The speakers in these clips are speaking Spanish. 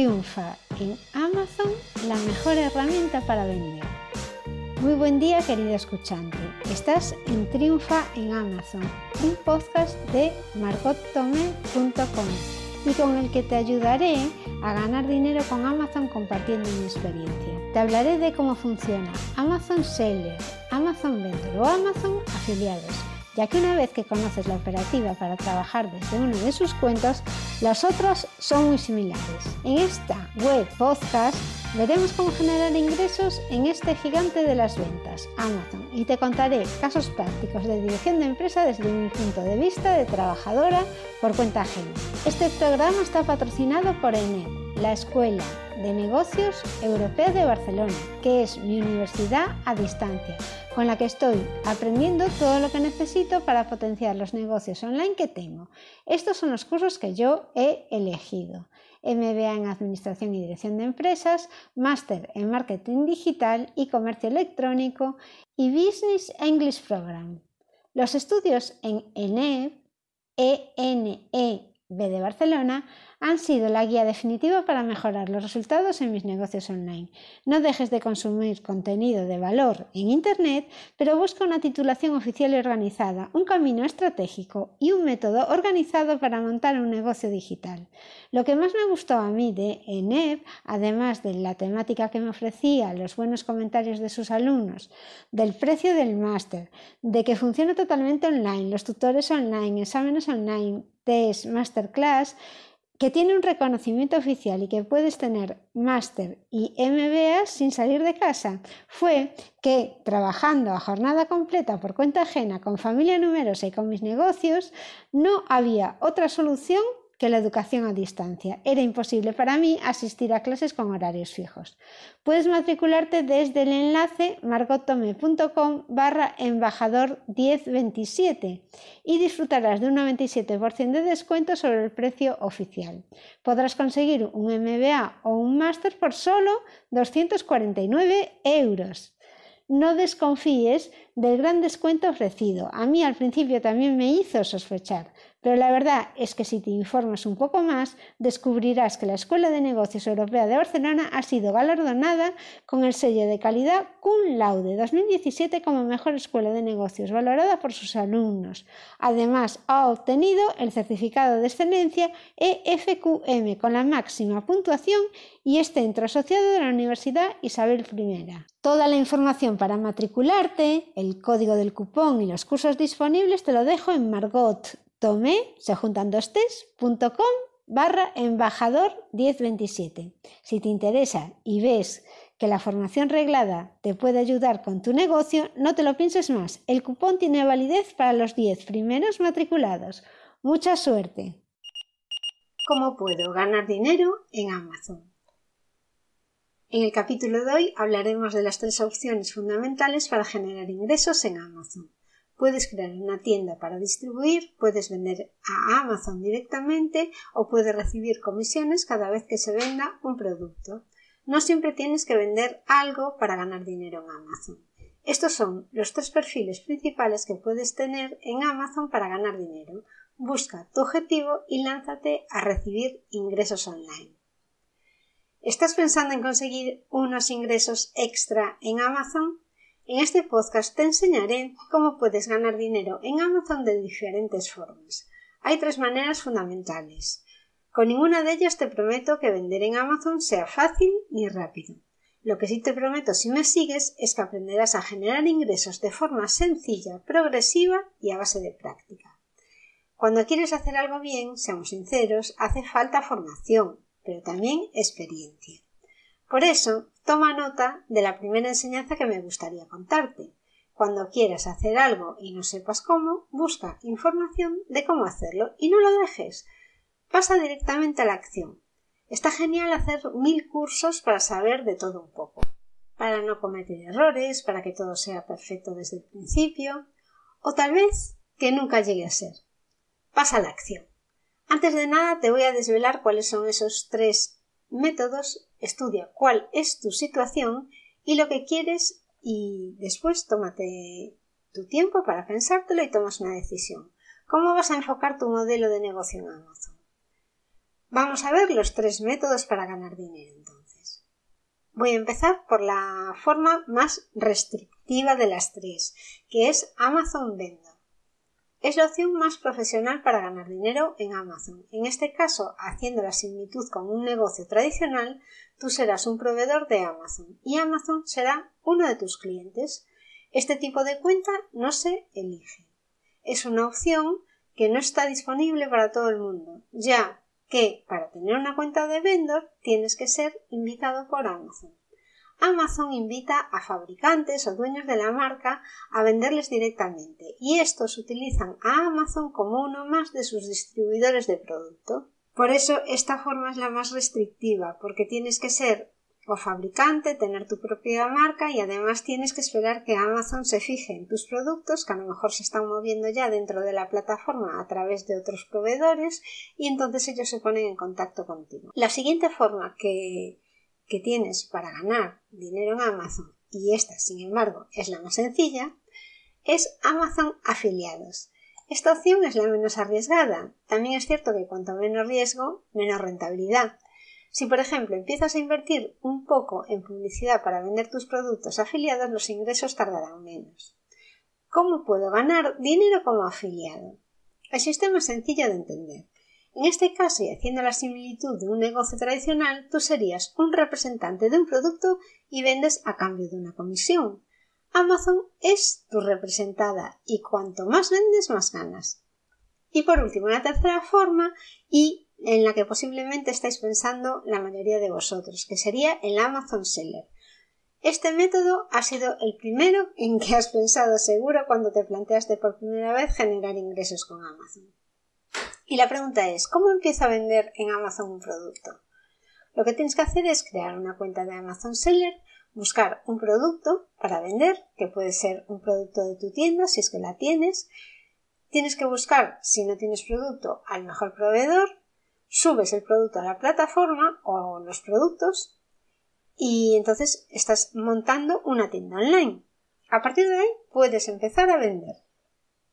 Triunfa en Amazon la mejor herramienta para vender. Muy buen día querido escuchante. Estás en Triunfa en Amazon, un podcast de margottome.com y con el que te ayudaré a ganar dinero con Amazon compartiendo mi experiencia. Te hablaré de cómo funciona Amazon Seller, Amazon Vendor o Amazon Afiliados ya que una vez que conoces la operativa para trabajar desde uno de sus cuentos, las otras son muy similares. En esta web podcast veremos cómo generar ingresos en este gigante de las ventas, Amazon, y te contaré casos prácticos de dirección de empresa desde mi punto de vista de trabajadora por cuenta ajena. Este programa está patrocinado por ENED, la Escuela de Negocios Europea de Barcelona, que es mi universidad a distancia con la que estoy aprendiendo todo lo que necesito para potenciar los negocios online que tengo. Estos son los cursos que yo he elegido. MBA en Administración y Dirección de Empresas, Máster en Marketing Digital y Comercio Electrónico y Business English Program. Los estudios en ENEB, ENEB de Barcelona, han sido la guía definitiva para mejorar los resultados en mis negocios online. No dejes de consumir contenido de valor en Internet, pero busca una titulación oficial y organizada, un camino estratégico y un método organizado para montar un negocio digital. Lo que más me gustó a mí de ENEP, además de la temática que me ofrecía, los buenos comentarios de sus alumnos, del precio del máster, de que funciona totalmente online, los tutores online, exámenes online, test, masterclass, que tiene un reconocimiento oficial y que puedes tener máster y MBA sin salir de casa, fue que trabajando a jornada completa por cuenta ajena, con familia numerosa y con mis negocios, no había otra solución que la educación a distancia. Era imposible para mí asistir a clases con horarios fijos. Puedes matricularte desde el enlace margotome.com barra embajador 1027 y disfrutarás de un 97% de descuento sobre el precio oficial. Podrás conseguir un MBA o un máster por solo 249 euros no desconfíes del gran descuento ofrecido. A mí al principio también me hizo sospechar, pero la verdad es que si te informas un poco más, descubrirás que la Escuela de Negocios Europea de Barcelona ha sido galardonada con el sello de calidad Cum Laude 2017 como mejor escuela de negocios, valorada por sus alumnos. Además, ha obtenido el certificado de excelencia EFQM con la máxima puntuación y es centro asociado de la Universidad Isabel I. Toda la información para matricularte, el código del cupón y los cursos disponibles te lo dejo en Margot tomé, se juntan dos barra embajador 1027. Si te interesa y ves que la formación reglada te puede ayudar con tu negocio, no te lo pienses más. El cupón tiene validez para los 10 primeros matriculados. Mucha suerte. ¿Cómo puedo ganar dinero en Amazon? En el capítulo de hoy hablaremos de las tres opciones fundamentales para generar ingresos en Amazon. Puedes crear una tienda para distribuir, puedes vender a Amazon directamente o puedes recibir comisiones cada vez que se venda un producto. No siempre tienes que vender algo para ganar dinero en Amazon. Estos son los tres perfiles principales que puedes tener en Amazon para ganar dinero. Busca tu objetivo y lánzate a recibir ingresos online. ¿Estás pensando en conseguir unos ingresos extra en Amazon? En este podcast te enseñaré cómo puedes ganar dinero en Amazon de diferentes formas. Hay tres maneras fundamentales. Con ninguna de ellas te prometo que vender en Amazon sea fácil ni rápido. Lo que sí te prometo si me sigues es que aprenderás a generar ingresos de forma sencilla, progresiva y a base de práctica. Cuando quieres hacer algo bien, seamos sinceros, hace falta formación, pero también experiencia. Por eso, toma nota de la primera enseñanza que me gustaría contarte. Cuando quieras hacer algo y no sepas cómo, busca información de cómo hacerlo y no lo dejes. Pasa directamente a la acción. Está genial hacer mil cursos para saber de todo un poco, para no cometer errores, para que todo sea perfecto desde el principio, o tal vez que nunca llegue a ser. Pasa a la acción. Antes de nada te voy a desvelar cuáles son esos tres métodos, estudia cuál es tu situación y lo que quieres y después tómate tu tiempo para pensártelo y tomas una decisión. ¿Cómo vas a enfocar tu modelo de negocio en Amazon? Vamos a ver los tres métodos para ganar dinero entonces. Voy a empezar por la forma más restrictiva de las tres, que es Amazon Vendor. Es la opción más profesional para ganar dinero en Amazon. En este caso, haciendo la similitud con un negocio tradicional, tú serás un proveedor de Amazon y Amazon será uno de tus clientes. Este tipo de cuenta no se elige. Es una opción que no está disponible para todo el mundo, ya que para tener una cuenta de vendor tienes que ser invitado por Amazon. Amazon invita a fabricantes o dueños de la marca a venderles directamente y estos utilizan a Amazon como uno más de sus distribuidores de producto. Por eso esta forma es la más restrictiva, porque tienes que ser o fabricante, tener tu propia marca y además tienes que esperar que Amazon se fije en tus productos que a lo mejor se están moviendo ya dentro de la plataforma a través de otros proveedores y entonces ellos se ponen en contacto contigo. La siguiente forma que que tienes para ganar dinero en Amazon, y esta, sin embargo, es la más sencilla, es Amazon afiliados. Esta opción es la menos arriesgada. También es cierto que cuanto menos riesgo, menos rentabilidad. Si, por ejemplo, empiezas a invertir un poco en publicidad para vender tus productos afiliados, los ingresos tardarán menos. ¿Cómo puedo ganar dinero como afiliado? El sistema es sencillo de entender. En este caso, y haciendo la similitud de un negocio tradicional, tú serías un representante de un producto y vendes a cambio de una comisión. Amazon es tu representada y cuanto más vendes, más ganas. Y por último, la tercera forma, y en la que posiblemente estáis pensando la mayoría de vosotros, que sería el Amazon Seller. Este método ha sido el primero en que has pensado seguro cuando te planteaste por primera vez generar ingresos con Amazon. Y la pregunta es, ¿cómo empiezo a vender en Amazon un producto? Lo que tienes que hacer es crear una cuenta de Amazon Seller, buscar un producto para vender, que puede ser un producto de tu tienda si es que la tienes. Tienes que buscar, si no tienes producto, al mejor proveedor, subes el producto a la plataforma o los productos y entonces estás montando una tienda online. A partir de ahí puedes empezar a vender.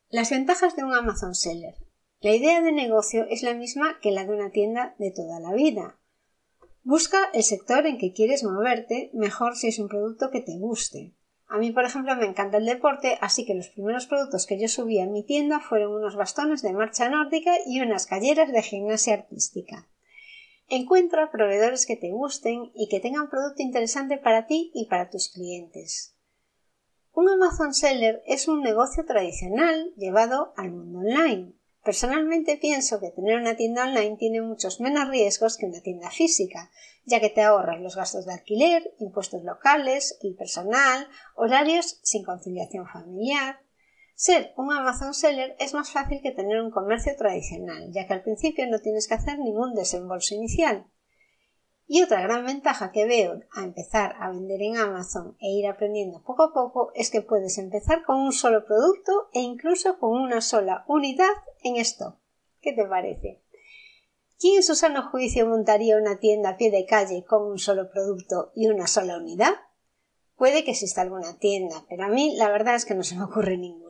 Las ventajas de un Amazon Seller. La idea de negocio es la misma que la de una tienda de toda la vida. Busca el sector en que quieres moverte, mejor si es un producto que te guste. A mí, por ejemplo, me encanta el deporte, así que los primeros productos que yo subí a mi tienda fueron unos bastones de marcha nórdica y unas calleras de gimnasia artística. Encuentra proveedores que te gusten y que tengan producto interesante para ti y para tus clientes. Un Amazon Seller es un negocio tradicional llevado al mundo online. Personalmente pienso que tener una tienda online tiene muchos menos riesgos que una tienda física, ya que te ahorras los gastos de alquiler, impuestos locales, el personal, horarios sin conciliación familiar. Ser un Amazon seller es más fácil que tener un comercio tradicional, ya que al principio no tienes que hacer ningún desembolso inicial. Y otra gran ventaja que veo a empezar a vender en Amazon e ir aprendiendo poco a poco es que puedes empezar con un solo producto e incluso con una sola unidad en stock. ¿Qué te parece? ¿Quién en su sano juicio montaría una tienda a pie de calle con un solo producto y una sola unidad? Puede que exista alguna tienda, pero a mí la verdad es que no se me ocurre ninguna.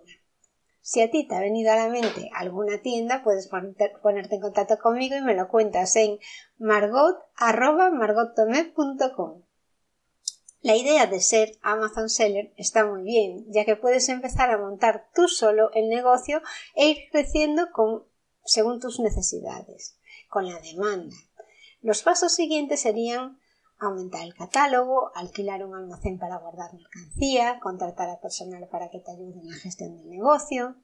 Si a ti te ha venido a la mente alguna tienda, puedes ponerte en contacto conmigo y me lo cuentas en margot.margottomé.com. La idea de ser Amazon Seller está muy bien, ya que puedes empezar a montar tú solo el negocio e ir creciendo con, según tus necesidades, con la demanda. Los pasos siguientes serían aumentar el catálogo, alquilar un almacén para guardar mercancía, contratar a personal para que te ayude en la gestión del negocio.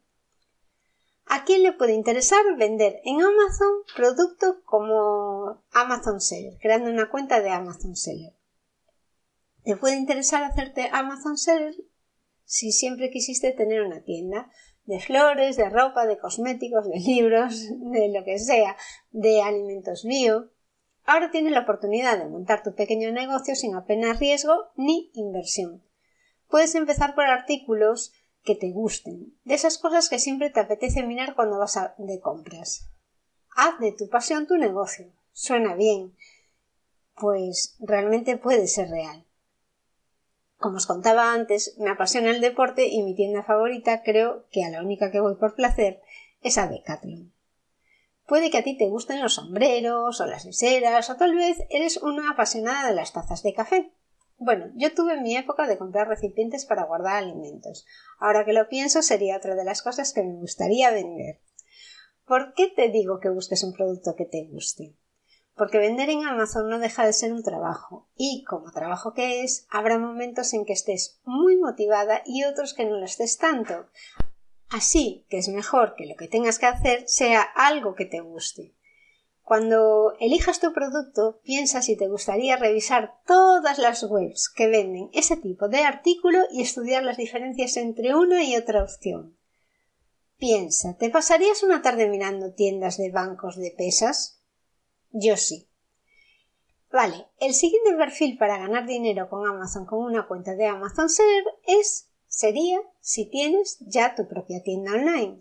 ¿A quién le puede interesar vender en Amazon productos como Amazon Seller, creando una cuenta de Amazon Seller? ¿Te puede interesar hacerte Amazon Seller si siempre quisiste tener una tienda de flores, de ropa, de cosméticos, de libros, de lo que sea, de alimentos bio? Ahora tienes la oportunidad de montar tu pequeño negocio sin apenas riesgo ni inversión. Puedes empezar por artículos que te gusten, de esas cosas que siempre te apetece mirar cuando vas de compras. Haz de tu pasión tu negocio. Suena bien. Pues realmente puede ser real. Como os contaba antes, me apasiona el deporte y mi tienda favorita creo que a la única que voy por placer es a Decathlon. Puede que a ti te gusten los sombreros o las viseras o tal vez eres una apasionada de las tazas de café. Bueno, yo tuve mi época de comprar recipientes para guardar alimentos. Ahora que lo pienso sería otra de las cosas que me gustaría vender. ¿Por qué te digo que busques un producto que te guste? Porque vender en Amazon no deja de ser un trabajo y, como trabajo que es, habrá momentos en que estés muy motivada y otros que no lo estés tanto. Así que es mejor que lo que tengas que hacer sea algo que te guste. Cuando elijas tu producto, piensa si te gustaría revisar todas las webs que venden ese tipo de artículo y estudiar las diferencias entre una y otra opción. Piensa, ¿te pasarías una tarde mirando tiendas de bancos de pesas? Yo sí. Vale, el siguiente perfil para ganar dinero con Amazon con una cuenta de Amazon Seller es sería si tienes ya tu propia tienda online.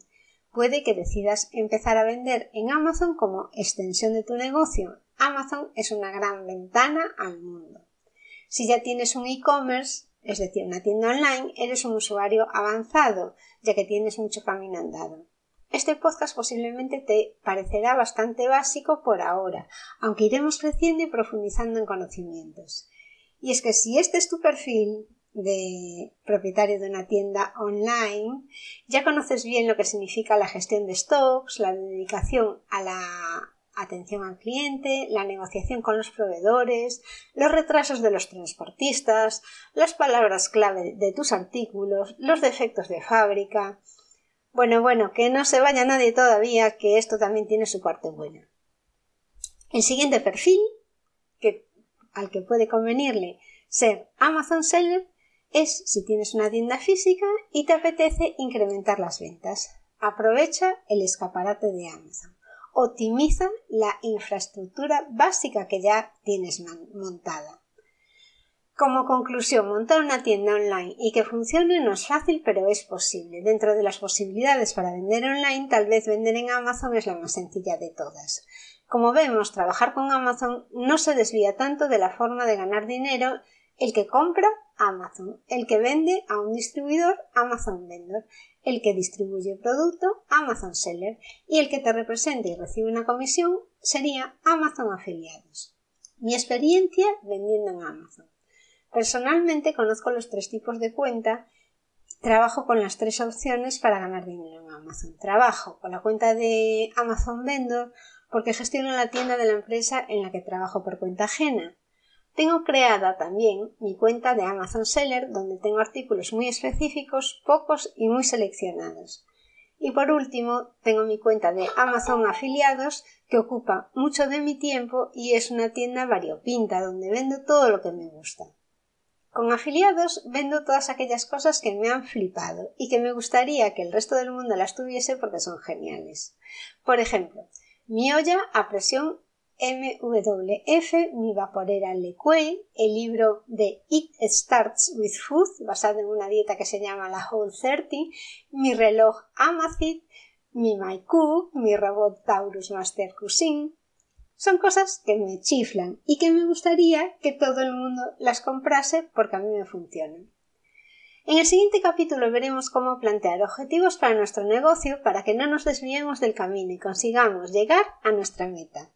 Puede que decidas empezar a vender en Amazon como extensión de tu negocio. Amazon es una gran ventana al mundo. Si ya tienes un e-commerce, es decir, una tienda online, eres un usuario avanzado, ya que tienes mucho camino andado. Este podcast posiblemente te parecerá bastante básico por ahora, aunque iremos creciendo y profundizando en conocimientos. Y es que si este es tu perfil de propietario de una tienda online, ya conoces bien lo que significa la gestión de stocks, la dedicación a la atención al cliente, la negociación con los proveedores, los retrasos de los transportistas, las palabras clave de tus artículos, los defectos de fábrica, bueno, bueno, que no se vaya nadie todavía, que esto también tiene su parte buena. El siguiente perfil, que, al que puede convenirle ser Amazon Seller, es si tienes una tienda física y te apetece incrementar las ventas. Aprovecha el escaparate de Amazon. Optimiza la infraestructura básica que ya tienes montada. Como conclusión, montar una tienda online y que funcione no es fácil, pero es posible. Dentro de las posibilidades para vender online, tal vez vender en Amazon es la más sencilla de todas. Como vemos, trabajar con Amazon no se desvía tanto de la forma de ganar dinero el que compra Amazon, el que vende a un distribuidor Amazon Vendor, el que distribuye producto Amazon Seller y el que te representa y recibe una comisión sería Amazon Afiliados. Mi experiencia vendiendo en Amazon. Personalmente conozco los tres tipos de cuenta trabajo con las tres opciones para ganar dinero en Amazon. Trabajo con la cuenta de Amazon Vendor porque gestiono la tienda de la empresa en la que trabajo por cuenta ajena. Tengo creada también mi cuenta de Amazon Seller donde tengo artículos muy específicos, pocos y muy seleccionados. Y por último, tengo mi cuenta de Amazon afiliados que ocupa mucho de mi tiempo y es una tienda variopinta donde vendo todo lo que me gusta. Con afiliados vendo todas aquellas cosas que me han flipado y que me gustaría que el resto del mundo las tuviese porque son geniales. Por ejemplo, mi olla a presión MWF, mi vaporera Lequay, el libro de It Starts with Food, basado en una dieta que se llama la Whole 30, mi reloj Amazfit, mi MyCook, mi robot Taurus Master Cuisine, son cosas que me chiflan y que me gustaría que todo el mundo las comprase porque a mí me funcionan. En el siguiente capítulo veremos cómo plantear objetivos para nuestro negocio para que no nos desviemos del camino y consigamos llegar a nuestra meta.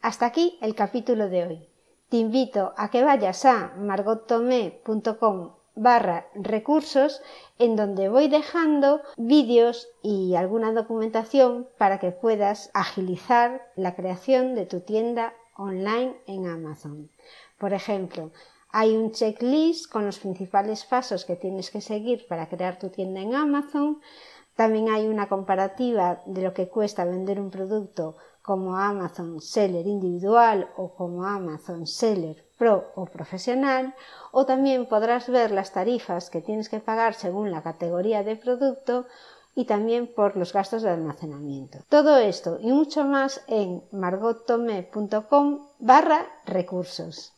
Hasta aquí el capítulo de hoy. Te invito a que vayas a margottomé.com barra recursos en donde voy dejando vídeos y alguna documentación para que puedas agilizar la creación de tu tienda online en Amazon. Por ejemplo, hay un checklist con los principales pasos que tienes que seguir para crear tu tienda en Amazon. También hay una comparativa de lo que cuesta vender un producto como Amazon Seller individual o como Amazon Seller Pro o profesional, o también podrás ver las tarifas que tienes que pagar según la categoría de producto y también por los gastos de almacenamiento. Todo esto y mucho más en margotome.com barra recursos.